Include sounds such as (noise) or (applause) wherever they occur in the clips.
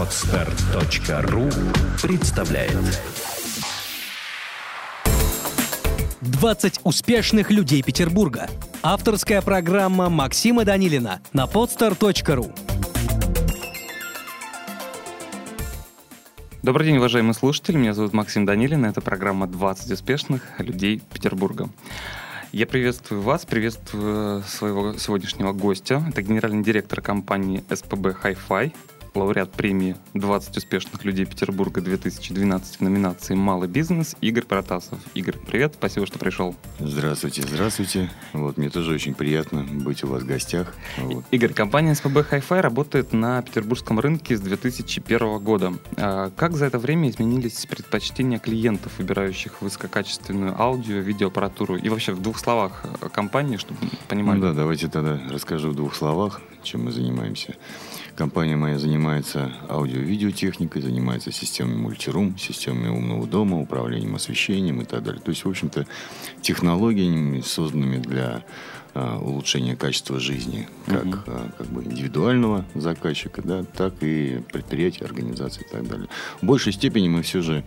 Отстар.ру представляет 20 успешных людей Петербурга. Авторская программа Максима Данилина на podstar.ru. Добрый день, уважаемые слушатели. Меня зовут Максим Данилин. Это программа «20 успешных людей Петербурга». Я приветствую вас, приветствую своего сегодняшнего гостя. Это генеральный директор компании СПБ Hi-Fi, лауреат премии «20 успешных людей Петербурга 2012» в номинации «Малый бизнес» Игорь Протасов. Игорь, привет, спасибо, что пришел. Здравствуйте, здравствуйте. Вот, мне тоже очень приятно быть у вас в гостях. Вот. Игорь, компания СПБ Hi-Fi работает на петербургском рынке с 2001 года. А как за это время изменились предпочтения клиентов, выбирающих высококачественную аудио, видеоаппаратуру? И вообще в двух словах компании, чтобы понимали. Ну да, давайте тогда расскажу в двух словах, чем мы занимаемся. Компания моя занимается аудио-видеотехникой, занимается системами мультирум, системами умного дома, управлением освещением и так далее. То есть, в общем-то, технологиями, созданными для а, улучшения качества жизни как, угу. а, как бы индивидуального заказчика, да, так и предприятия, организаций и так далее. В большей степени мы все же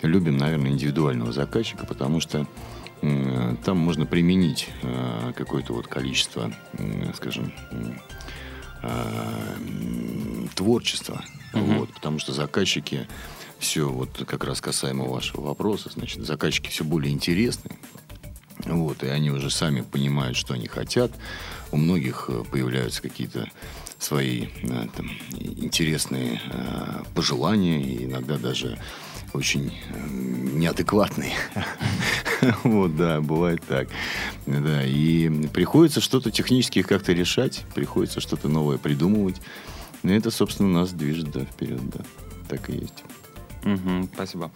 любим, наверное, индивидуального заказчика, потому что там можно применить а, какое-то вот количество, скажем, творчества. Угу. Вот, потому что заказчики все, вот как раз касаемо вашего вопроса, значит, заказчики все более интересны. Вот, и они уже сами понимают, что они хотят. У многих э, появляются какие-то свои э, там, интересные э, пожелания, и иногда даже очень э, неадекватный. (laughs) (laughs) Вот, да, бывает так. Да, и приходится что-то технически как-то решать, приходится что-то новое придумывать. И это, собственно, нас движет да, вперед, да. Так и есть. Угу, спасибо.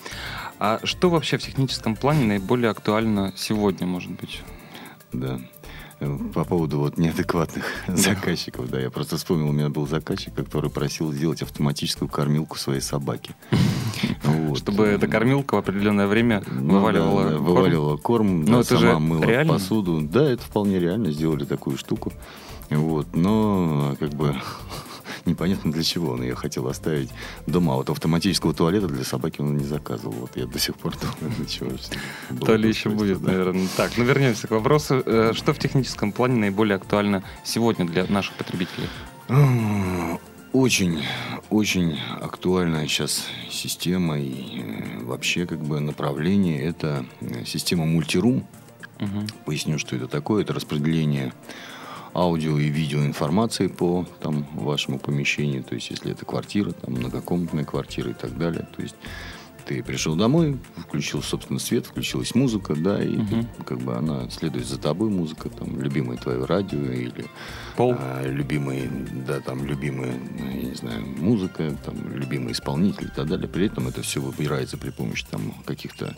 А что вообще в техническом плане наиболее актуально сегодня, может быть? Да. По поводу вот неадекватных (laughs) заказчиков, да, я просто вспомнил, у меня был заказчик, который просил сделать автоматическую кормилку своей собаки. (laughs) Вот. Чтобы эта кормилка в определенное время ну, вываливала, да, корм. вываливала корм, Но да, это сама же мыла реально? посуду. Да, это вполне реально, сделали такую штуку. Вот, но как бы (laughs) непонятно для чего он ее хотел оставить дома. А вот автоматического туалета для собаки он не заказывал. Вот я до сих пор думаю, для чего. То ли еще будет, наверное. Так, ну вернемся к вопросу. Э, что в техническом плане наиболее актуально сегодня для наших потребителей? Очень, очень актуальная сейчас система и э, вообще как бы направление это э, система мультирум. Угу. Поясню, что это такое. Это распределение аудио и видео информации по там, вашему помещению, то есть если это квартира, там, многокомнатная квартира и так далее. То есть ты пришел домой, включил, собственно, свет, включилась музыка, да, и угу. ты, как бы она следует за тобой, музыка, там, любимое твое радио или Пол. А, любимые, да, там, любимая, я не знаю, музыка, там, любимый исполнитель и так далее. При этом это все выбирается при помощи там каких-то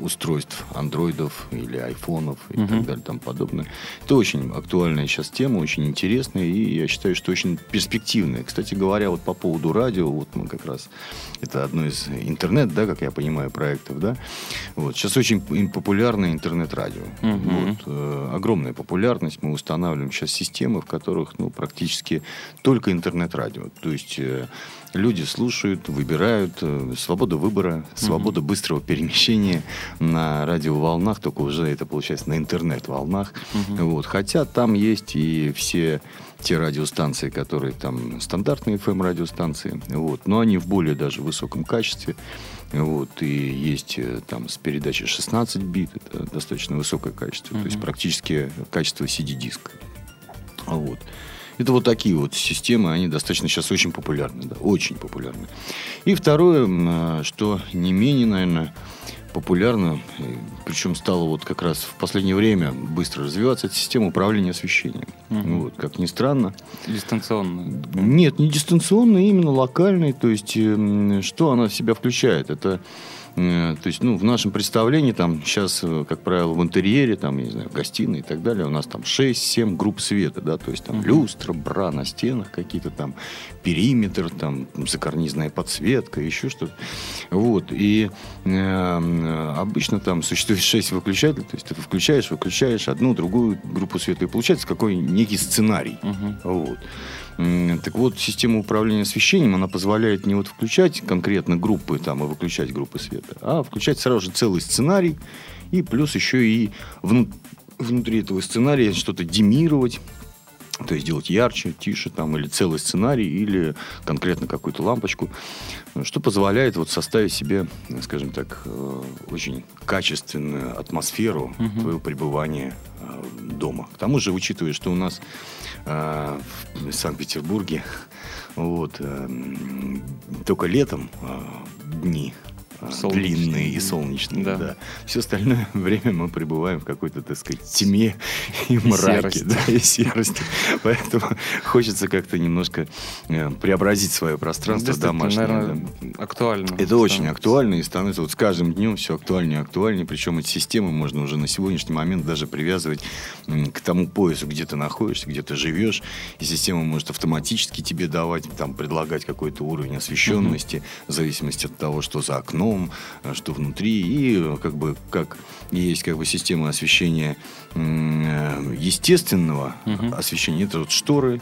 устройств андроидов или айфонов и угу. так далее там подобное. Это очень актуальная сейчас тема, очень интересная и я считаю, что очень перспективная. Кстати говоря, вот по поводу радио, вот мы как раз это одно из интернет, да, как я понимаю, проектов, да. Вот сейчас очень популярное интернет-радио. Угу. Вот, э, огромная популярность. Мы устанавливаем сейчас системы, в которых ну практически только интернет-радио. То есть э, люди слушают, выбирают, э, свобода выбора, свобода угу. быстрого перемещения на радиоволнах, только уже это получается на интернет-волнах. Угу. Вот. Хотя там есть и все те радиостанции, которые там стандартные FM-радиостанции, вот, но они в более даже высоком качестве. Вот, и есть э, там с передачей 16 бит, это достаточно высокое качество, mm то есть практически качество CD-диска. Вот. Это вот такие вот системы, они достаточно сейчас очень популярны, да, очень популярны. И второе, а, что не менее, наверное, популярно, причем стало вот как раз в последнее время быстро развиваться, это система управления освещением. Угу. Вот, как ни странно. Дистанционная? Нет, не дистанционная, именно локальная. То есть, эм, что она в себя включает? Это то есть, ну, в нашем представлении там сейчас, э, как правило, в интерьере, там, я не знаю, в гостиной и так далее, у нас там 6-7 групп света, да, то есть там uh-huh. люстра, бра на стенах, какие-то там периметр, там закарнизная подсветка, еще что-то. Вот, и э, обычно там существует (laughs) 6 выключателей, то есть ты включаешь, выключаешь одну, другую группу света, и получается какой некий сценарий. Uh-huh. Вот. Так вот, система управления освещением, она позволяет не вот включать конкретно группы там и выключать группы света, а включать сразу же целый сценарий и плюс еще и вну- внутри этого сценария что-то демировать, то есть делать ярче, тише там, или целый сценарий, или конкретно какую-то лампочку, что позволяет вот составить себе, скажем так, э, очень качественную атмосферу Мгм. твоего пребывания э, дома. К тому же, учитывая, что у нас э, в Санкт-Петербурге (laughs) вот, э, только летом э, дни Солнечные. длинные и солнечные. Да. Да. Все остальное (laughs) время мы пребываем в какой-то, так сказать, тьме (laughs) и мраке. серости. Да, и серости. Поэтому (laughs) хочется как-то немножко э, преобразить свое пространство домашнее. наверное, актуально. Это очень актуально и становится вот с каждым днем все актуальнее и актуальнее. Причем эти системы можно уже на сегодняшний момент даже привязывать к тому поясу, где ты находишься, где ты живешь. И система может автоматически тебе давать, там, предлагать какой-то уровень освещенности в зависимости от того, что за окном, э, что внутри. И э, как бы как есть как бы система освещения э, естественного Мгм. освещения. Это вот шторы,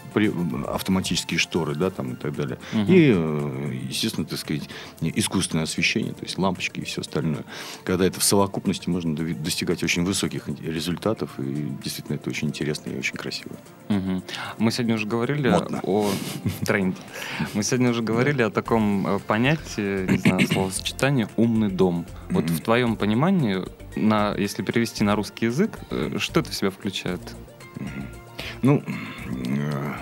автоматические шторы, да, там и так далее. Мгм. И, естественно, так сказать, искусственное освещение, то есть лампочки и все остальное. Когда это в совокупности, можно достигать очень высоких результатов, и действительно это очень интересно и очень красиво. Мгм. Мы сегодня уже говорили Модно. о (laughs) тренде. Мы сегодня уже говорили о таком понятии, не знаю, (coughs) словосочетании «умный дом». Вот Мгм. в твоем понимании, на, если перевести на русский язык, э, что это в себя включает? Ну, э,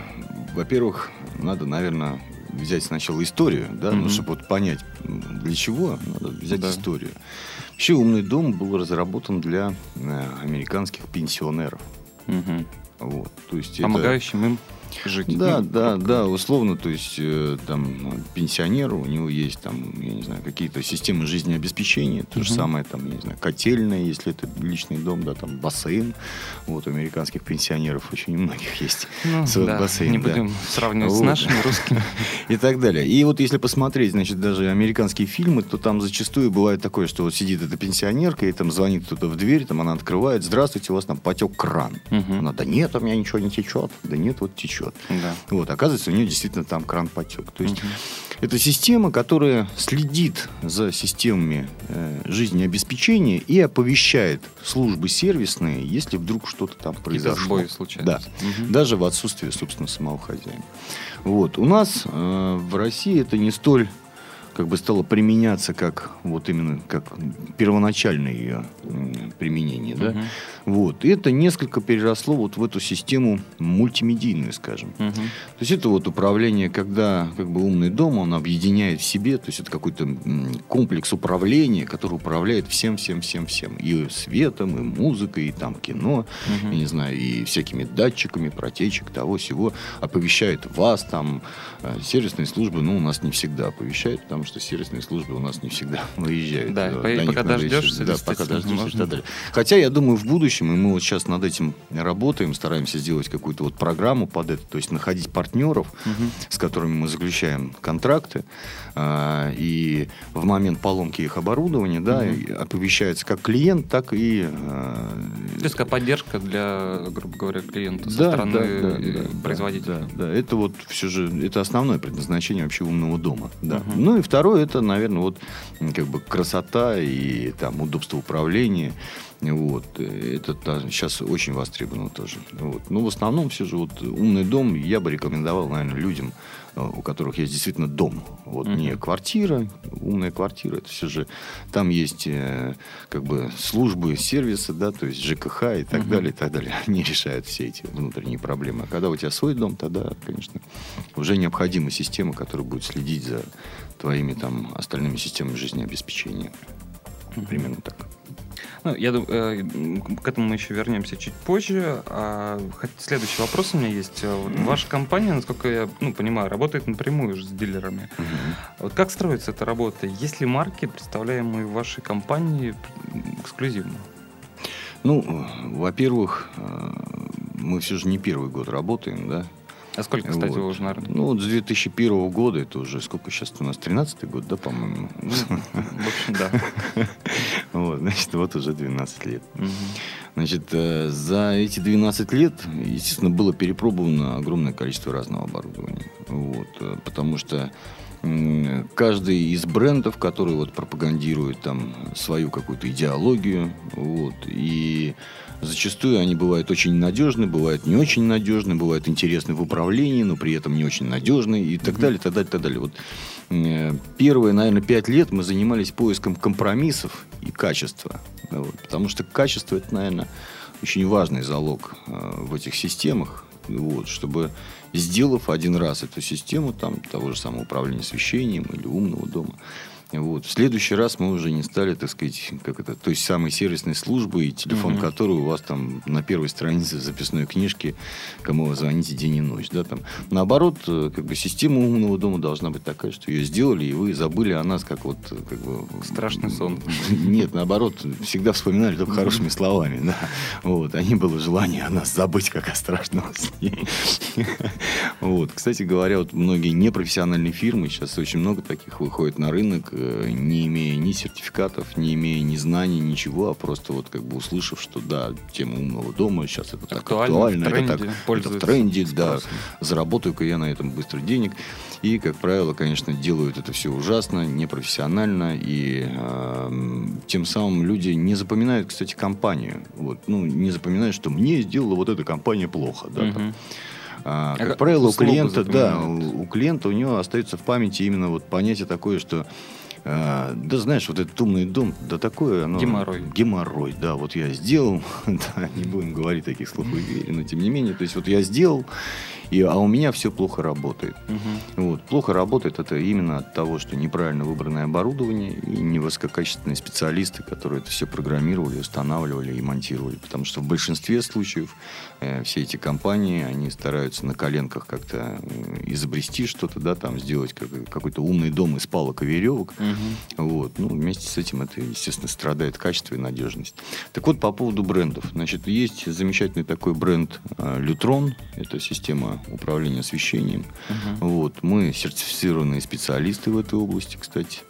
во-первых, надо, наверное, взять сначала историю, да, ну, Мгм. чтобы вот понять, для чего, надо взять Да. историю. Вообще «Умный дом» был разработан для э, американских пенсионеров. Мгм. Вот. То есть это- Помогающим им жить. Да, Ну, да, да, условно, то есть э, там пенсионеру, у него есть там, я не знаю, какие-то системы жизнеобеспечения, то же Мгм. самое там, я не знаю, котельная, если это личный дом, да, там бассейн, вот у американских пенсионеров очень многих есть Ну, (laughs) свой да, бассейн, не да. будем сравнивать с Вот. нашими русскими. (laughs) и так далее. И вот если посмотреть, значит, даже американские фильмы, то там зачастую бывает такое, что вот сидит эта пенсионерка, и там звонит кто-то в дверь, там она открывает, здравствуйте, у вас там потек кран. Мгм. Она, да нет, у меня ничего не течет. Да нет, вот течет. Да. Вот, оказывается, у нее действительно там кран потек. То есть Мгм. это система, которая следит за системами э, жизнеобеспечения и оповещает службы сервисные, если вдруг что-то там произошло. сбои случаются. Да. Мгм. Даже в отсутствие, собственно, самого хозяина. Вот. У нас э, в России это не столь как бы стало применяться как вот именно как первоначальное ее применение, да. Вот. И это несколько переросло вот в эту систему мультимедийную, скажем. Мгм. То есть это вот управление, когда как бы умный дом, он объединяет в себе, то есть это какой-то комплекс управления, который управляет всем, всем, всем, всем. И светом, и музыкой, и там кино, Мгм. я не знаю, и всякими датчиками, протечек, того всего. Оповещает вас там. Э, Сервисные службы, ну, у нас не всегда оповещают, потому что сервисные службы у нас не всегда (laughs) выезжают. Да, до пока дождешься, Да, пока дождешься далее. Хотя, я думаю, в будущем, и мы вот сейчас над этим работаем, стараемся сделать какую-то вот программу под это, то есть находить партнеров, Мгм. с которыми мы заключаем контракты, а, и в момент поломки их оборудования, да, и оповещается как клиент, так и а, То есть поддержка для, грубо говоря, клиента со да, стороны да, да, э, да, производителя. Да, да, это вот все же, это основное предназначение вообще умного дома. Да. Мгм. Ну и второе, это, наверное, вот как бы красота и там удобство управления. Вот. э, Это сейчас очень востребовано тоже. Вот. Но в основном все же вот умный дом я бы рекомендовал, наверное, людям, э, у которых есть действительно дом. Вот Мгм. не квартира, умная квартира, это все же там есть э, как бы службы сервиса, да, то есть ЖКХ и так Мгм. далее, и так далее. (laughs) Они решают все эти внутренние проблемы. А когда у тебя свой дом, тогда, конечно, уже необходима система, которая будет следить за твоими там остальными системами жизнеобеспечения. Примерно так. Ну, я думаю, э, к этому мы еще вернемся чуть позже. А, следующий вопрос у меня есть. А вот Ваша компания, насколько я ну, понимаю, работает напрямую же с дилерами. А Вот как строится эта работа? Есть ли марки, представляемые вашей компании, эксклюзивно? Ну, э, во-первых, э, мы все же не первый год работаем, да. А сколько, кстати, вот. вы уже на рынке? Ну, вот с 2001 года, это уже сколько сейчас у нас, 13 год, да, по-моему? Ну, в общем, да. (laughs) Вот, значит, вот уже 12 лет. Значит, э, за эти 12 лет, естественно, было перепробовано огромное количество разного оборудования. Вот, э, потому что каждый из брендов, который вот пропагандирует там свою какую-то идеологию, вот, и зачастую они бывают очень надежны, бывают не очень надежны, бывают интересны в управлении, но при этом не очень надежны и так далее, так далее, так далее. Вот первые, наверное, пять лет мы занимались поиском компромиссов и качества, вот, потому что качество это, наверное, очень важный залог э, в этих системах, вот, чтобы сделав один раз эту систему там, того же самого управления освещением или умного дома, вот. В следующий раз мы уже не стали, так сказать, как это, то есть самой сервисной службы, и телефон угу. которой у вас там на первой странице записной книжки, кому вы звоните день и ночь. Да, там. Наоборот, э, как бы система умного дома должна быть такая, что ее сделали, и вы забыли о нас, как вот... Как бы, Страшный сон. (laughs) Нет, наоборот, всегда вспоминали только хорошими словами. Да. Вот. А не было желания о нас забыть, как о страшном сне. (laughs) Вот. Кстати говоря, вот многие непрофессиональные фирмы, сейчас очень много таких выходит на рынок, Э, не имея ни сертификатов, не имея ни знаний, ничего, а просто вот как бы услышав, что да, тема умного дома сейчас это так актуально, тренде, это так это в тренде, да, заработаю-ка я на этом быстро денег. И, как правило, конечно, делают это все ужасно, непрофессионально, и э, тем самым люди не запоминают, кстати, компанию. Вот, ну, не запоминают, что мне сделала вот эта компания плохо, да, угу. там. А, как а правило, у клиента, да, у, у клиента у него остается в памяти именно вот понятие такое, что а, да знаешь, вот этот умный дом, да такое оно... Геморрой. Геморрой, да, вот я сделал, (laughs) да, не будем говорить таких слов и но тем не менее, то есть вот я сделал, и, а у меня все плохо работает. Угу. Вот. Плохо работает это именно от того, что неправильно выбранное оборудование и невысококачественные специалисты, которые это все программировали, устанавливали и монтировали. Потому что в большинстве случаев э, все эти компании, они стараются на коленках как-то э, изобрести что-то, да, там сделать как, какой-то умный дом из палок и веревок. Угу. Вот. Ну, вместе с этим это, естественно, страдает качество и надежность. Так вот, по поводу брендов. Значит, есть замечательный такой бренд э, Лютрон. Это система управления освещением. Угу. Вот. Мы сертифицированные специалисты в этой области, кстати.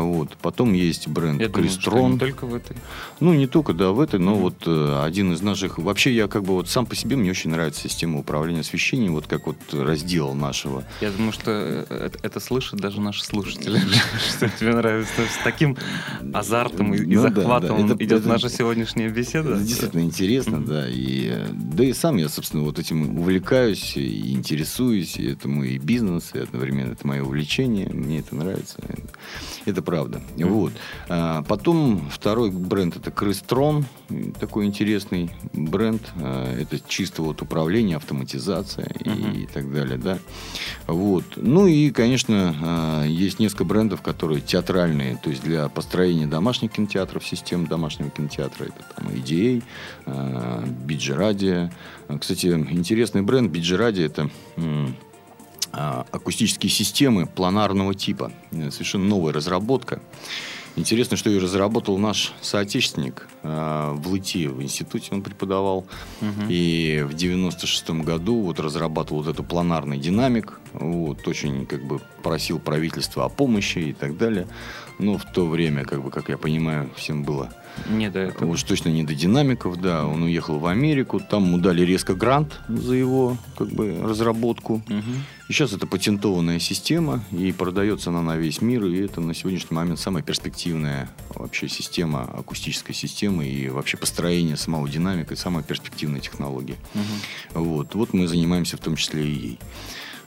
Вот. Потом есть бренд я Крестрон. Думаю, не только в этой. Ну, не только, да, в этой, но mm-hmm. вот э, один из наших... Вообще, я как бы вот сам по себе, мне очень нравится система управления освещением, вот как вот раздел нашего. Я думаю, что э, это, это слышат даже наши слушатели, (laughs) что тебе нравится. С таким азартом и ну захватом идет наша сегодняшняя беседа. Это действительно интересно, да. Да и сам я, собственно, вот этим увлекаюсь и интересуюсь. Это мой бизнес, и одновременно это мое увлечение. Мне это нравится. Это правда. Вот. А, потом второй бренд это Крыстрон, такой интересный бренд. А, это чисто вот управление, автоматизация mm-hmm. и, так далее, да. Вот. Ну и, конечно, а, есть несколько брендов, которые театральные, то есть для построения домашних кинотеатров, систем домашнего кинотеатра. Это там EDA, а, Биджи Радио. Кстати, интересный бренд Биджи Радио это акустические системы планарного типа. Совершенно новая разработка. Интересно, что ее разработал наш соотечественник э, в ЛИТИ, в институте он преподавал. Угу. И в 96 году вот разрабатывал вот эту планарный динамик. Вот, очень как бы просил правительство о помощи и так далее. Но в то время, как бы, как я понимаю, всем было не до этого. Уж точно не до динамиков, да. Он уехал в Америку, там ему дали резко грант за его как бы разработку. Угу. И сейчас это патентованная система, и продается она на весь мир, и это на сегодняшний момент самая перспективная вообще система, акустическая система, и вообще построение самого динамика, самая перспективная технология. Угу. Вот. вот мы занимаемся в том числе и ей.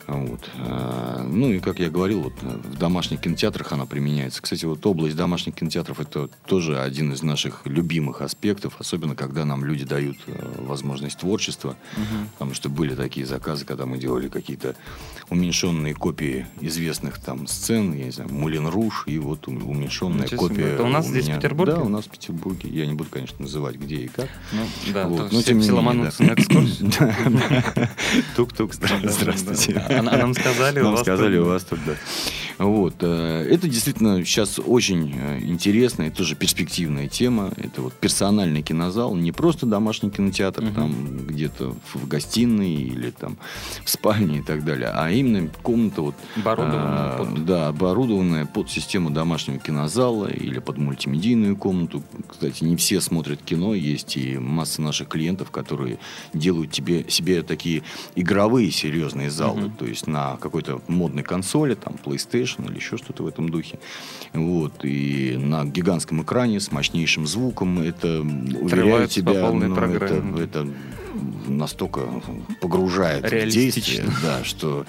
Вот. А, ну и, как я говорил, вот в домашних кинотеатрах она применяется. Кстати, вот область домашних кинотеатров это тоже один из наших любимых аспектов, особенно когда нам люди дают э, возможность творчества. Угу. Потому что были такие заказы, когда мы делали какие-то уменьшенные копии известных там сцен, я не знаю, Мулин Руш, и вот уменьшенная Ничего копия. Это у нас у здесь меня... в Петербурге? Да, у нас в Петербурге. Я не буду, конечно, называть, где и как. Ну, да, вот. Но, тем не менее, да. на экскурсию. (laughs) Тук-тук, здравствуйте. А нам сказали, у вас сказали, у вас тут, да. Вот. э, Это действительно сейчас очень э, интересная и тоже перспективная тема. Это вот персональный кинозал, не просто домашний кинотеатр, Мгм. там где-то в гостиной или там в спальне и так далее, а именно комната вот Оборудованная а, под- да, оборудованная под систему домашнего кинозала или под мультимедийную комнату. Кстати, не все смотрят кино, есть и масса наших клиентов, которые делают тебе, себе такие игровые серьезные залы, Мгм. то есть на какой-то модной консоли, там PlayStation или еще что-то в этом духе. Вот, и на гигантском экране с мощнейшим звуком, это, уверяю Отрываются по тебя, полной ну, программе. это, это настолько погружает в действие, да, что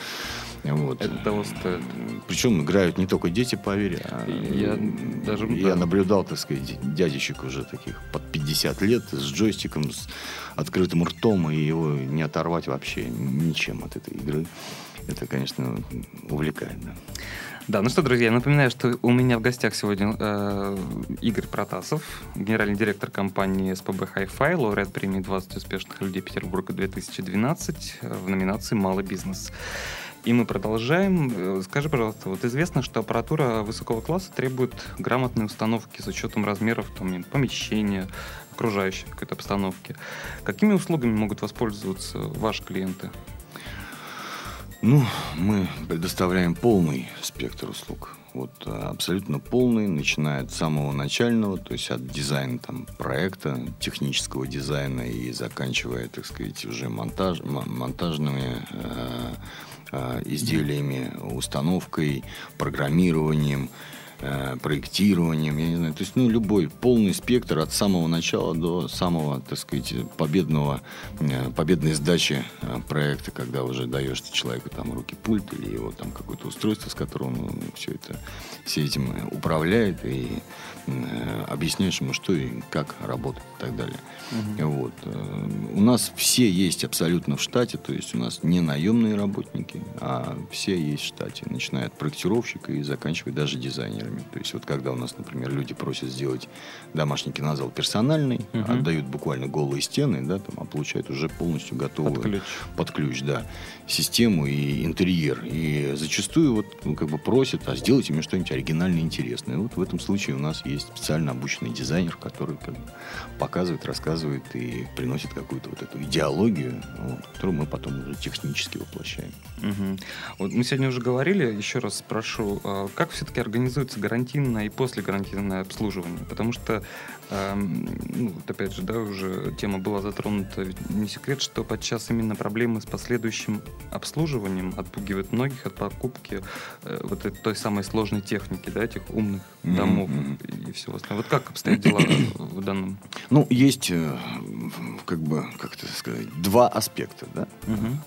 вот. Это того стоит. Причем играют не только дети, поверь. а, Я даже, я да. наблюдал, так сказать, дядечек уже таких под 50 лет с джойстиком, с открытым ртом, и его не оторвать вообще ничем от этой игры. Это, конечно, увлекает, да. Да, ну что, друзья, напоминаю, что у меня в гостях сегодня э, Игорь Протасов, генеральный директор компании СПБ Hi-Fi, лауреат премии 20 успешных людей Петербурга 2012 э, в номинации «Малый бизнес». И мы продолжаем. Э, Скажи, пожалуйста, вот известно, что аппаратура высокого класса требует грамотной установки с учетом размеров там, помещения, окружающей какой-то обстановки. Какими услугами могут воспользоваться ваши клиенты? Ну, мы предоставляем полный спектр услуг. Вот а, абсолютно полный, начиная от самого начального, то есть от дизайна там, проекта, технического дизайна и заканчивая, так сказать, уже монтаж, мо- монтажными э, э, изделиями, установкой, программированием, э, проектированием, я не знаю, то есть, ну, любой полный спектр от самого начала до самого, так сказать, победного, э, победной сдачи э, проекта, когда уже даешь человеку там руки пульт или его там какое-то устройство, с которым он все это, все этим управляет и э, объясняешь ему, что и как работать и так далее. Вот. Э, У нас все есть абсолютно в штате, то есть у нас не наемные работники, а все есть в штате, начиная от проектировщика и заканчивая даже дизайнерами. То есть вот когда у нас, например, люди просят сделать домашний кинозал персональный, Мгм. отдают буквально голые стены, да, там, а получают уже полностью готовую Под ключ. под ключ, да, систему и интерьер. И зачастую вот ну, как бы просят, а сделайте мне что-нибудь оригинальное интересное. И вот в этом случае у нас есть специально обученный дизайнер, который как бы показывает, рассказывает и приносит какую-то вот эту идеологию, вот, которую мы потом уже технически воплощаем. Мгм. Вот мы сегодня уже говорили, еще раз спрошу, а как все-таки организуется гарантийное и послегарантийное обслуживание? Потому что, эм, ну, опять же, да, уже тема была затронута, ведь не секрет, что подчас именно проблемы с последующим обслуживанием отпугивают многих от покупки э, вот этой той самой сложной техники, да, этих умных домов мгм. и всего остального. Вот как обстоят дела в данном? Ну, есть, э, как бы, как это сказать, два аспекта, да. Мгм.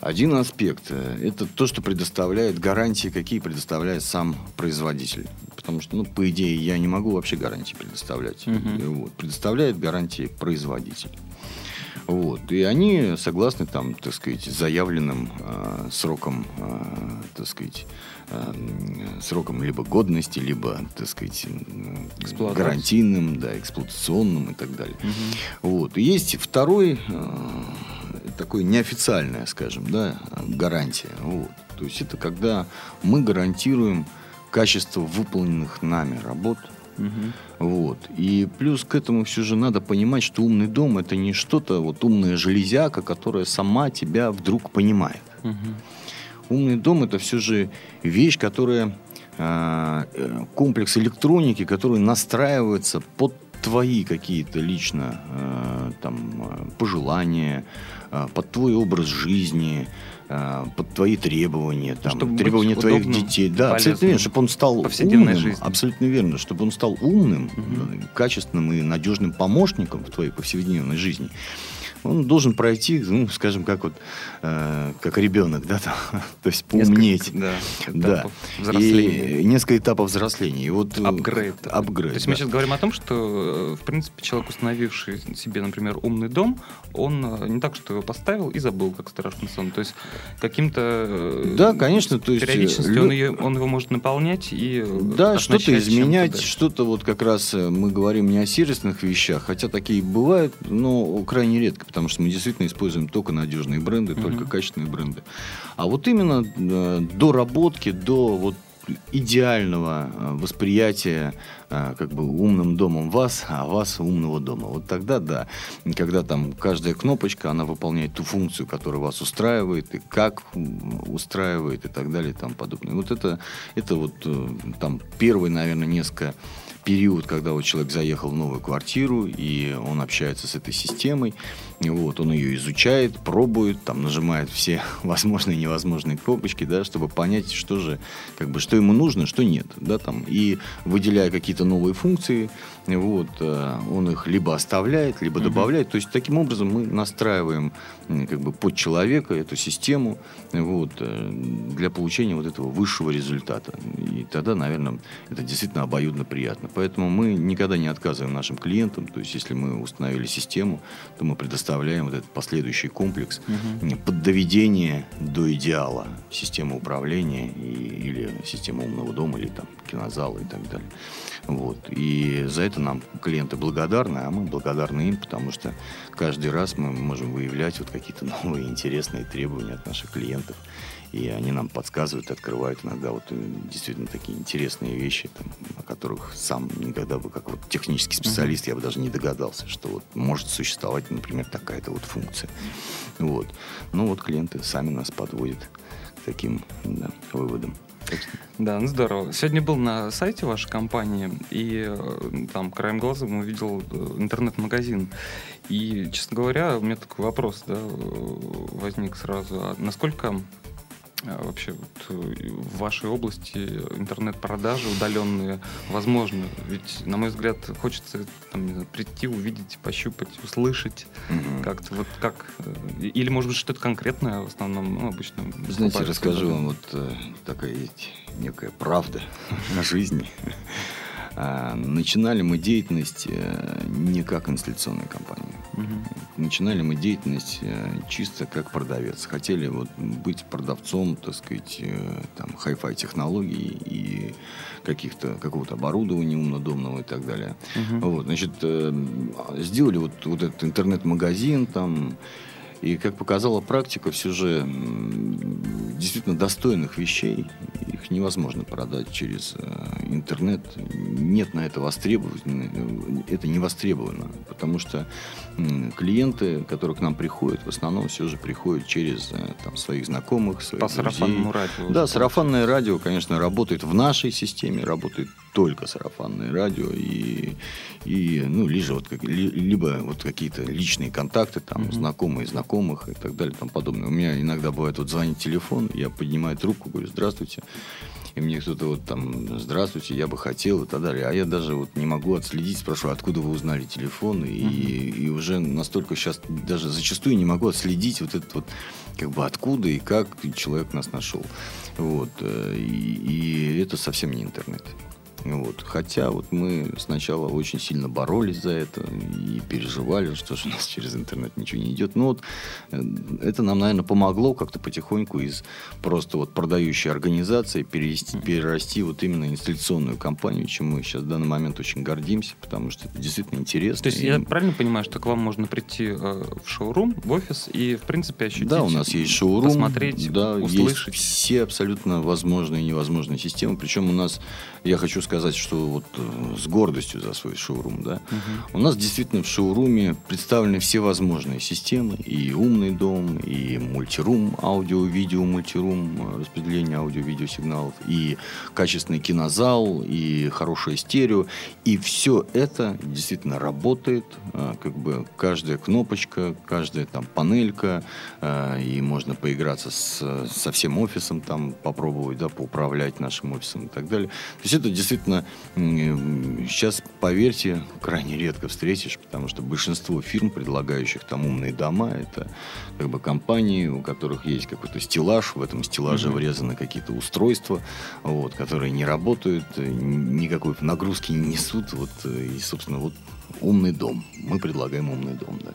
Один аспект э, – это то, что предоставляет гарантии, какие предоставляет сам производитель. Потому что, ну, по идее, я не могу вообще гарантии предоставлять. Э, Вот. Предоставляет гарантии производитель. Вот. И они согласны, там, так сказать, заявленным э, сроком, э, так сказать, э, м, сроком либо годности, либо, так сказать, гарантийным, да, эксплуатационным и так далее. Мгм. Вот. И есть второй, э, такой неофициальная, скажем, да, гарантия. Вот. То есть это когда мы гарантируем качество выполненных нами работ. Мгм. Вот. И плюс к этому все же надо понимать, что умный дом это не что-то, вот умная железяка, которая сама тебя вдруг понимает. Мгм. Умный дом это все же вещь, которая э, э, комплекс электроники, который настраивается под твои какие-то лично э, там э, пожелания, под твой образ жизни, под твои требования, там, Чтобы требования твоих удобным, детей. Да, абсолютно полезным верно, чтобы он стал умным, жизни. абсолютно верно, чтобы он стал умным, э, качественным и надежным помощником в твоей повседневной жизни. Он должен пройти, ну, скажем, как вот, э, как ребенок, да, там, (laughs) то есть поумнеть. Несколько, да, Да. И несколько этапов взросления. И вот, э, Апгрейд. Апгрейд, То есть мы да. сейчас говорим о том, что, э, в принципе, человек, установивший себе, например, умный дом, он э, не так, что его поставил и забыл, как страшный сон. То есть каким-то... Да, конечно, то есть, Периодичностью лю- он, ее- он его может наполнять и... Да, что-то изменять, что-то вот как раз мы говорим не о сервисных вещах, хотя такие бывают, но крайне редко, потому что мы действительно используем только надежные бренды, Мгм. только качественные бренды. А вот именно э, до работки, до вот идеального э, восприятия э, как бы умным домом вас, а вас умного дома. Вот тогда да, когда там каждая кнопочка, она выполняет ту функцию, которая вас устраивает, и как устраивает, и так далее, и тому подобное. Вот это, это вот э, там первые, наверное, несколько период, когда вот человек заехал в новую квартиру, и он общается с этой системой, вот, он ее изучает, пробует, там, нажимает все (laughs) возможные и невозможные кнопочки, да, чтобы понять, что же, как бы, что ему нужно, что нет, да, там, и выделяя какие-то новые функции, вот, э, он их либо оставляет, либо добавляет, то есть таким образом мы настраиваем, как бы, под человека эту систему, вот, э, для получения вот этого высшего результата, и тогда, наверное, это действительно обоюдно приятно. Поэтому мы никогда не отказываем нашим клиентам. То есть, если мы установили систему, то мы предоставляем вот этот последующий комплекс угу. под доведение до идеала системы управления и, или системы умного дома, или там кинозала и так далее. Вот. И за это нам клиенты благодарны, а мы благодарны им, потому что каждый раз мы можем выявлять вот какие-то (laughs) новые интересные требования от наших клиентов. И они нам подсказывают, открывают иногда вот э, действительно такие интересные вещи, там, о которых сам никогда бы, как вот технический специалист, я бы даже не догадался, что вот может существовать, например, такая-то вот функция. Вот. Ну вот клиенты сами нас подводят к таким да, выводам. Да, ну здорово. Сегодня был на сайте вашей компании, и э, там краем глаза увидел э, интернет-магазин. И, честно говоря, у меня такой вопрос да, возник сразу. А насколько вообще вот э, в вашей области интернет-продажи удаленные возможны? Ведь, на мой взгляд, хочется там, не знаю, прийти, увидеть, пощупать, услышать mm-hmm. как-то вот как... Э, или, может быть, что-то конкретное в основном, ну, обычно... Знаете, расскажу вам вот э, такая есть некая правда (laughs) на жизни. А, начинали мы деятельность э, не как инсталляционная компания. Угу. Начинали мы деятельность э, чисто как продавец. Хотели вот быть продавцом, так сказать, э, там, хай-фай технологий и каких-то, какого-то оборудования умнодомного и так далее. Угу. Вот, значит, сделали вот, вот этот интернет-магазин там, и, как показала практика, все же действительно достойных вещей, их невозможно продать через э, интернет. Нет на это востребования, это не востребовано, потому что клиенты, которые к нам приходят, в основном все же приходят через э, там, своих знакомых, своих По друзей. сарафанному радио. Да, сарафанное радио, конечно, работает в нашей системе, работает только сарафанное радио и, и ну, либо вот, либо вот какие-то личные контакты, там, mm-hmm. знакомые знакомых и так далее, там подобное. У меня иногда бывает вот звонит телефон, я поднимаю трубку, говорю, здравствуйте, и мне кто-то вот там, здравствуйте, я бы хотел и так далее. А я даже вот не могу отследить, спрашиваю, откуда вы узнали телефон, и, mm-hmm. и уже настолько сейчас даже зачастую не могу отследить вот этот вот, как бы откуда и как человек нас нашел. Вот. Э, и, и это совсем не интернет. Вот. Хотя вот мы сначала очень сильно боролись за это и переживали, что же у нас через интернет ничего не идет. Но вот э, это нам, наверное, помогло как-то потихоньку из просто вот продающей организации перевести, перерасти вот именно инсталляционную компанию, чем мы сейчас в данный момент очень гордимся, потому что это действительно интересно. То есть и... я правильно понимаю, что к вам можно прийти э, в шоурум, в офис и, в принципе, ощутить, да, у нас есть шоурум, посмотреть, да, услышать? Есть все абсолютно возможные и невозможные системы. Причем у нас, я хочу сказать, сказать, что вот э, с гордостью за свой шоурум, да. Угу. У нас действительно в шоуруме представлены все возможные системы, и умный дом, и мультирум, аудио-видео мультирум, э, распределение аудио-видео сигналов, и качественный кинозал, и хорошее стерео, и все это действительно работает, э, как бы каждая кнопочка, каждая там панелька, и можно поиграться с, со всем офисом, там попробовать, да, поуправлять нашим офисом и так далее. То есть это действительно действительно, сейчас, поверьте, крайне редко встретишь, потому что большинство фирм, предлагающих там умные дома, это как бы компании, у которых есть какой-то стеллаж, в этом стеллаже mm-hmm. врезаны какие-то устройства, вот, которые не работают, никакой нагрузки не несут, вот, и, собственно, вот умный дом. Мы предлагаем умный дом. Да.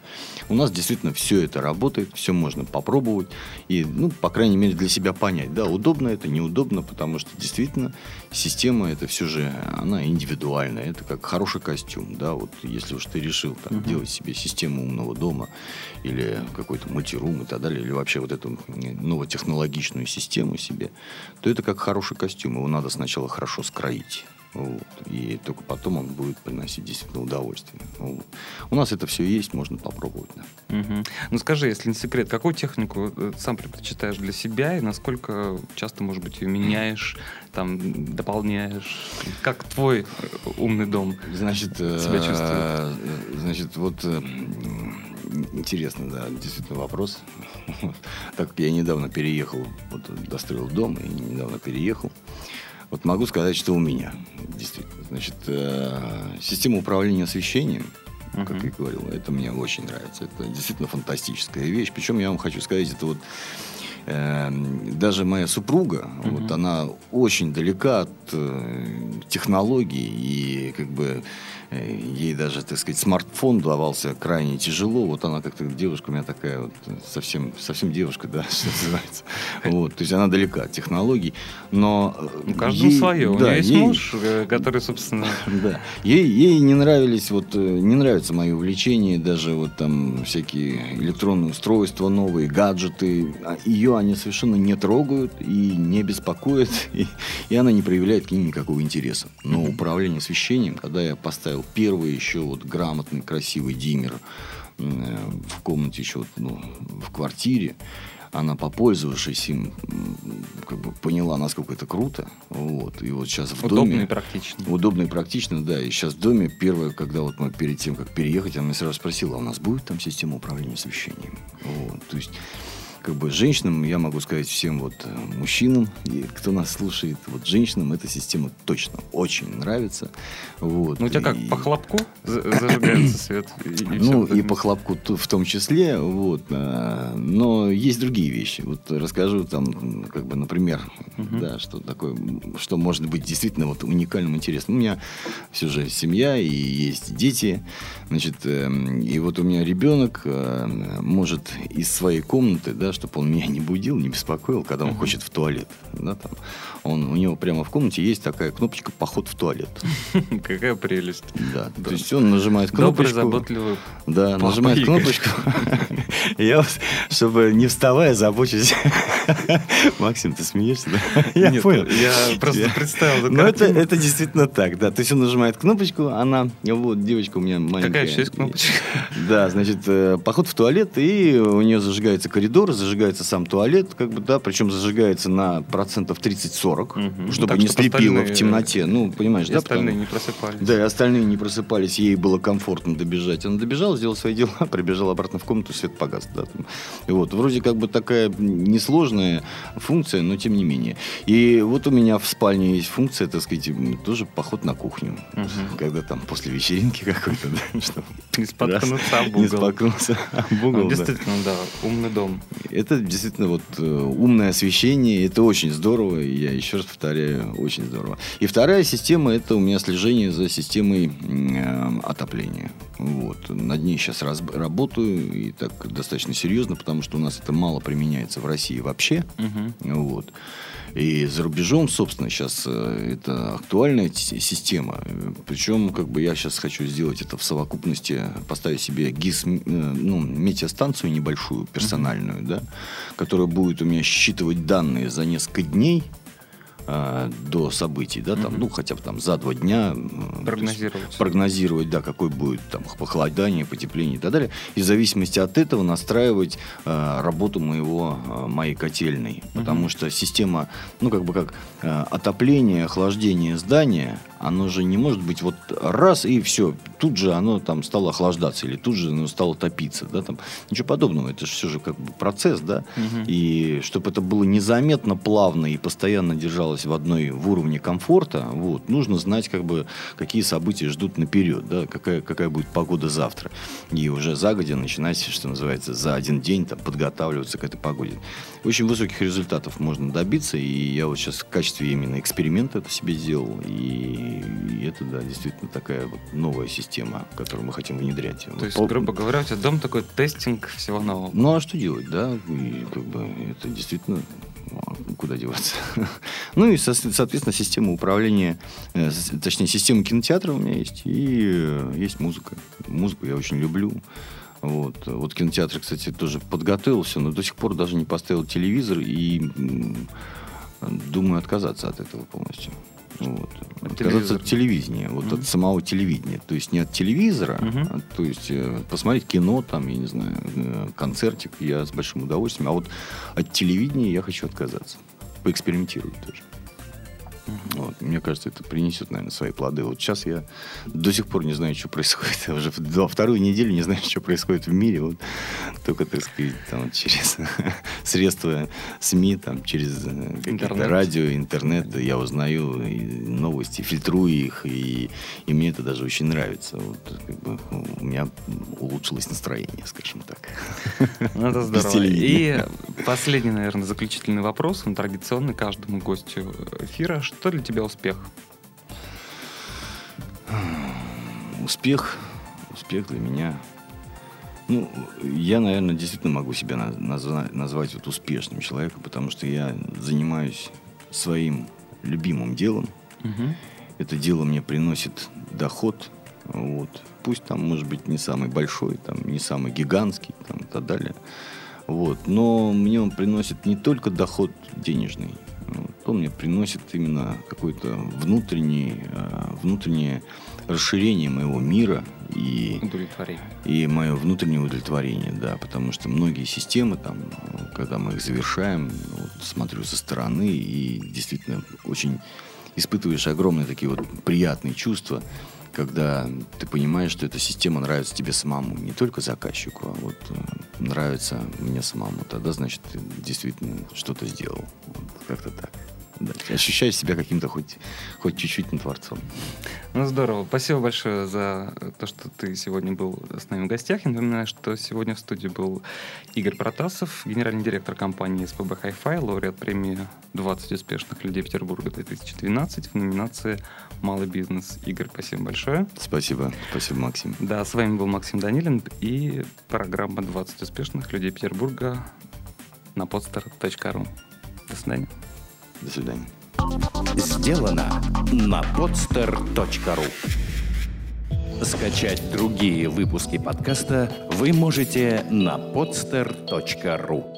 У нас действительно все это работает, все можно попробовать и, ну, по крайней мере, для себя понять, да, удобно это, неудобно, потому что действительно система это все же, она индивидуальная, это как хороший костюм, да, вот если уж ты решил там, uh-huh. делать себе систему умного дома или какой-то мультирум и так далее, или вообще вот эту новотехнологичную систему себе, то это как хороший костюм, его надо сначала хорошо скроить. Вот. И только потом он будет приносить действительно удовольствие. Вот. У нас это все есть, можно попробовать. Да. Угу. Ну скажи, если не секрет, какую технику э, сам предпочитаешь для себя и насколько часто, может быть, ее меняешь, там, дополняешь? Как твой э, умный дом значит, себя чувствует? Э, значит, вот интересно, да, действительно вопрос. (laughs) Так как я недавно переехал, вот достроил дом и недавно переехал. Вот могу сказать, что у меня действительно. Значит, э, система управления освещением, uh-huh. как я говорил, это мне очень нравится. Это действительно фантастическая вещь. Причем я вам хочу сказать, это вот э, даже моя супруга, uh-huh. вот она очень далека от э, технологий и как бы ей даже, так сказать, смартфон давался крайне тяжело. Вот она как-то девушка у меня такая вот, совсем, совсем девушка, да, (laughs) что называется. Вот, то есть она далека от технологий, но... Э, ну, каждому ей, свое. Да, у нее есть ей, муж, э, который, собственно... (laughs) Да. Ей, ей не нравились, вот, не нравятся мои увлечения, даже вот там всякие электронные устройства новые, гаджеты. А Ее они совершенно не трогают и не беспокоят, (laughs) и, и она не проявляет к ним никакого интереса. Но управление освещением, когда я поставил поставил первый еще вот грамотный, красивый диммер в комнате еще вот, ну, в квартире. Она, попользовавшись им, как бы поняла, насколько это круто. Вот. И вот сейчас в удобно доме... и практично. Удобно и практично, да. И сейчас в доме первое, когда вот мы перед тем, как переехать, она меня сразу спросила, а у нас будет там система управления освещением? Вот. То есть как бы женщинам, я могу сказать всем вот э, мужчинам, и кто нас слушает, вот женщинам эта система точно очень нравится. Вот. Ну, у тебя как, и... по хлопку зажигается свет? И, ну, и по хлопку в том числе, вот. А, но есть другие вещи. Вот расскажу там, как бы, например, угу. да, что такое, что может быть действительно вот уникальным, интересным. У меня все же семья и есть дети, значит, эм, и вот у меня ребенок э, может из своей комнаты, да, чтобы он меня не будил, не беспокоил, когда он хочет в туалет. Да, там. Он, у него прямо в комнате есть такая кнопочка «Поход в туалет». (laughs) Какая прелесть. Да, то есть он нажимает кнопочку. Добрый, заботливый Да, нажимает кнопочку. (laughs) Я, чтобы не вставая, забочусь. (laughs) Максим, ты смеешься? Я понял. Я просто представил. Ну, это, это действительно так, да. То есть он нажимает кнопочку, она, вот девочка у меня маленькая. Какая еще есть кнопочка? Да, значит, э, поход в туалет, и у нее зажигается коридор, зажигается сам туалет, как бы, да, причем зажигается на процентов 30-40, угу. чтобы так, не слепило в темноте. Ну, понимаешь, и да? остальные потому... не просыпались. Да, и остальные не просыпались, ей было комфортно добежать. Она добежала, сделала свои дела, (laughs) прибежала обратно в комнату, свет погас. Да, там. И вот, вроде как бы такая несложная функция, но тем не менее. И вот у меня в спальне есть функция, так сказать, тоже поход на кухню. Угу. Когда там после вечеринки (laughs) какой-то, да, (laughs) чтобы не споткнуться об угол. Не споткнуться об угол, Действительно, да, умный дом. Это действительно вот э, умное освещение, это очень здорово, я еще раз повторяю, очень здорово. И вторая система, это у меня слежение за системой э, отопления. Вот. Над ней сейчас раз, работаю, и так достаточно серьезно, потому что у нас это мало применяется в России вообще. Угу. Вот. И за рубежом, собственно, сейчас э, это актуальная система. Причем, как бы я сейчас хочу сделать это в совокупности, поставить себе ГИС, э, ну, метеостанцию небольшую, персональную, да, которая будет у меня считывать данные за несколько дней до событий, да, там, mm-hmm. ну, хотя бы там за два дня прогнозировать, прогнозировать, да, какой будет там похолодание, потепление и так далее, и в зависимости от этого настраивать э, работу моего э, моей котельной, mm-hmm. потому что система, ну, как бы как э, отопление, охлаждение здания, оно же не может быть вот раз и все, тут же оно там стало охлаждаться или тут же оно стало топиться, да, там ничего подобного, это же все же как бы процесс, да, угу. и чтобы это было незаметно, плавно и постоянно держалось в одной в уровне комфорта, вот, нужно знать как бы какие события ждут наперед, да, какая какая будет погода завтра, и уже загодя начинать, что называется, за один день там подготавливаться к этой погоде. Очень высоких результатов можно добиться, и я вот сейчас в качестве именно эксперимента это себе сделал, и И это, да, действительно такая вот новая система, которую мы хотим внедрять. То Вот есть, пол- грубо говоря, у тебя дом такой тестинг всего нового. Ну, а что делать, да? И как бы это действительно а, куда деваться. (laughs) ну и, со- соответственно, система управления, э, точнее, система кинотеатра у меня есть, и э, есть музыка. Музыку я очень люблю. Вот. вот кинотеатр, кстати, тоже подготовился, но до сих пор даже не поставил телевизор и думаю отказаться от этого полностью. Вот. От Отказаться от телевидения, вот Мгм. от самого телевидения. То есть не от телевизора, Мгм. а, то есть э, посмотреть кино, там, я не знаю, э, концертик, я с большим удовольствием. А вот от телевидения я хочу отказаться. Поэкспериментировать тоже. Вот. Мне кажется, это принесет, наверное, свои плоды. Вот сейчас я до сих пор не знаю, что происходит. (laughs) Я уже в- два- вторую неделю не знаю, что происходит в мире. Вот только, так сказать, там, через (laughs) средства СМИ, там, через э, Интернет. радио, интернет я узнаю новости, фильтрую их, и, и мне это даже очень нравится. Вот, как бы, у меня улучшилось настроение, скажем так. (laughs) Ну, это здорово. И последний, наверное, заключительный вопрос, он традиционный каждому гостю эфира. Что для тебя успех? Успех, успех для меня. Ну, я, наверное, действительно могу себя на- назва- назвать вот успешным человеком, потому что я занимаюсь своим любимым делом. Мгм. Это дело мне приносит доход. Вот. Пусть там, может быть, не самый большой, там, не самый гигантский там, и так далее. Вот. Но мне он приносит не только доход денежный, вот. он мне приносит именно какое-то внутренний, а, внутреннее расширение моего мира и Удовлетворение. и мое внутреннее удовлетворение, да, потому что многие системы, там, э, когда мы их завершаем, вот, смотрю со стороны и действительно очень испытываешь огромные такие вот приятные чувства, когда ты понимаешь, что эта система нравится тебе самому, не только заказчику, а вот э, нравится мне самому. Тогда, значит, ты действительно что-то сделал. Вот, как-то так. Да. Ощущаешь себя каким-то хоть, хоть чуть-чуть творцом. Ну, здорово. Спасибо большое за то, что ты сегодня был с нами в гостях. Я напоминаю, что сегодня в студии был Игорь Протасов, генеральный директор компании СПБ Hi-Fi, лауреат премии 20 успешных людей Петербурга 2012 в номинации «Малый бизнес». Игорь, спасибо большое. Спасибо, спасибо, Максим. Да, с вами был Максим Данилин и программа «20 успешных людей Петербурга» на podstar.ru. До свидания. До свидания. Сделано на podster.ru Скачать другие выпуски подкаста вы можете на podster.ru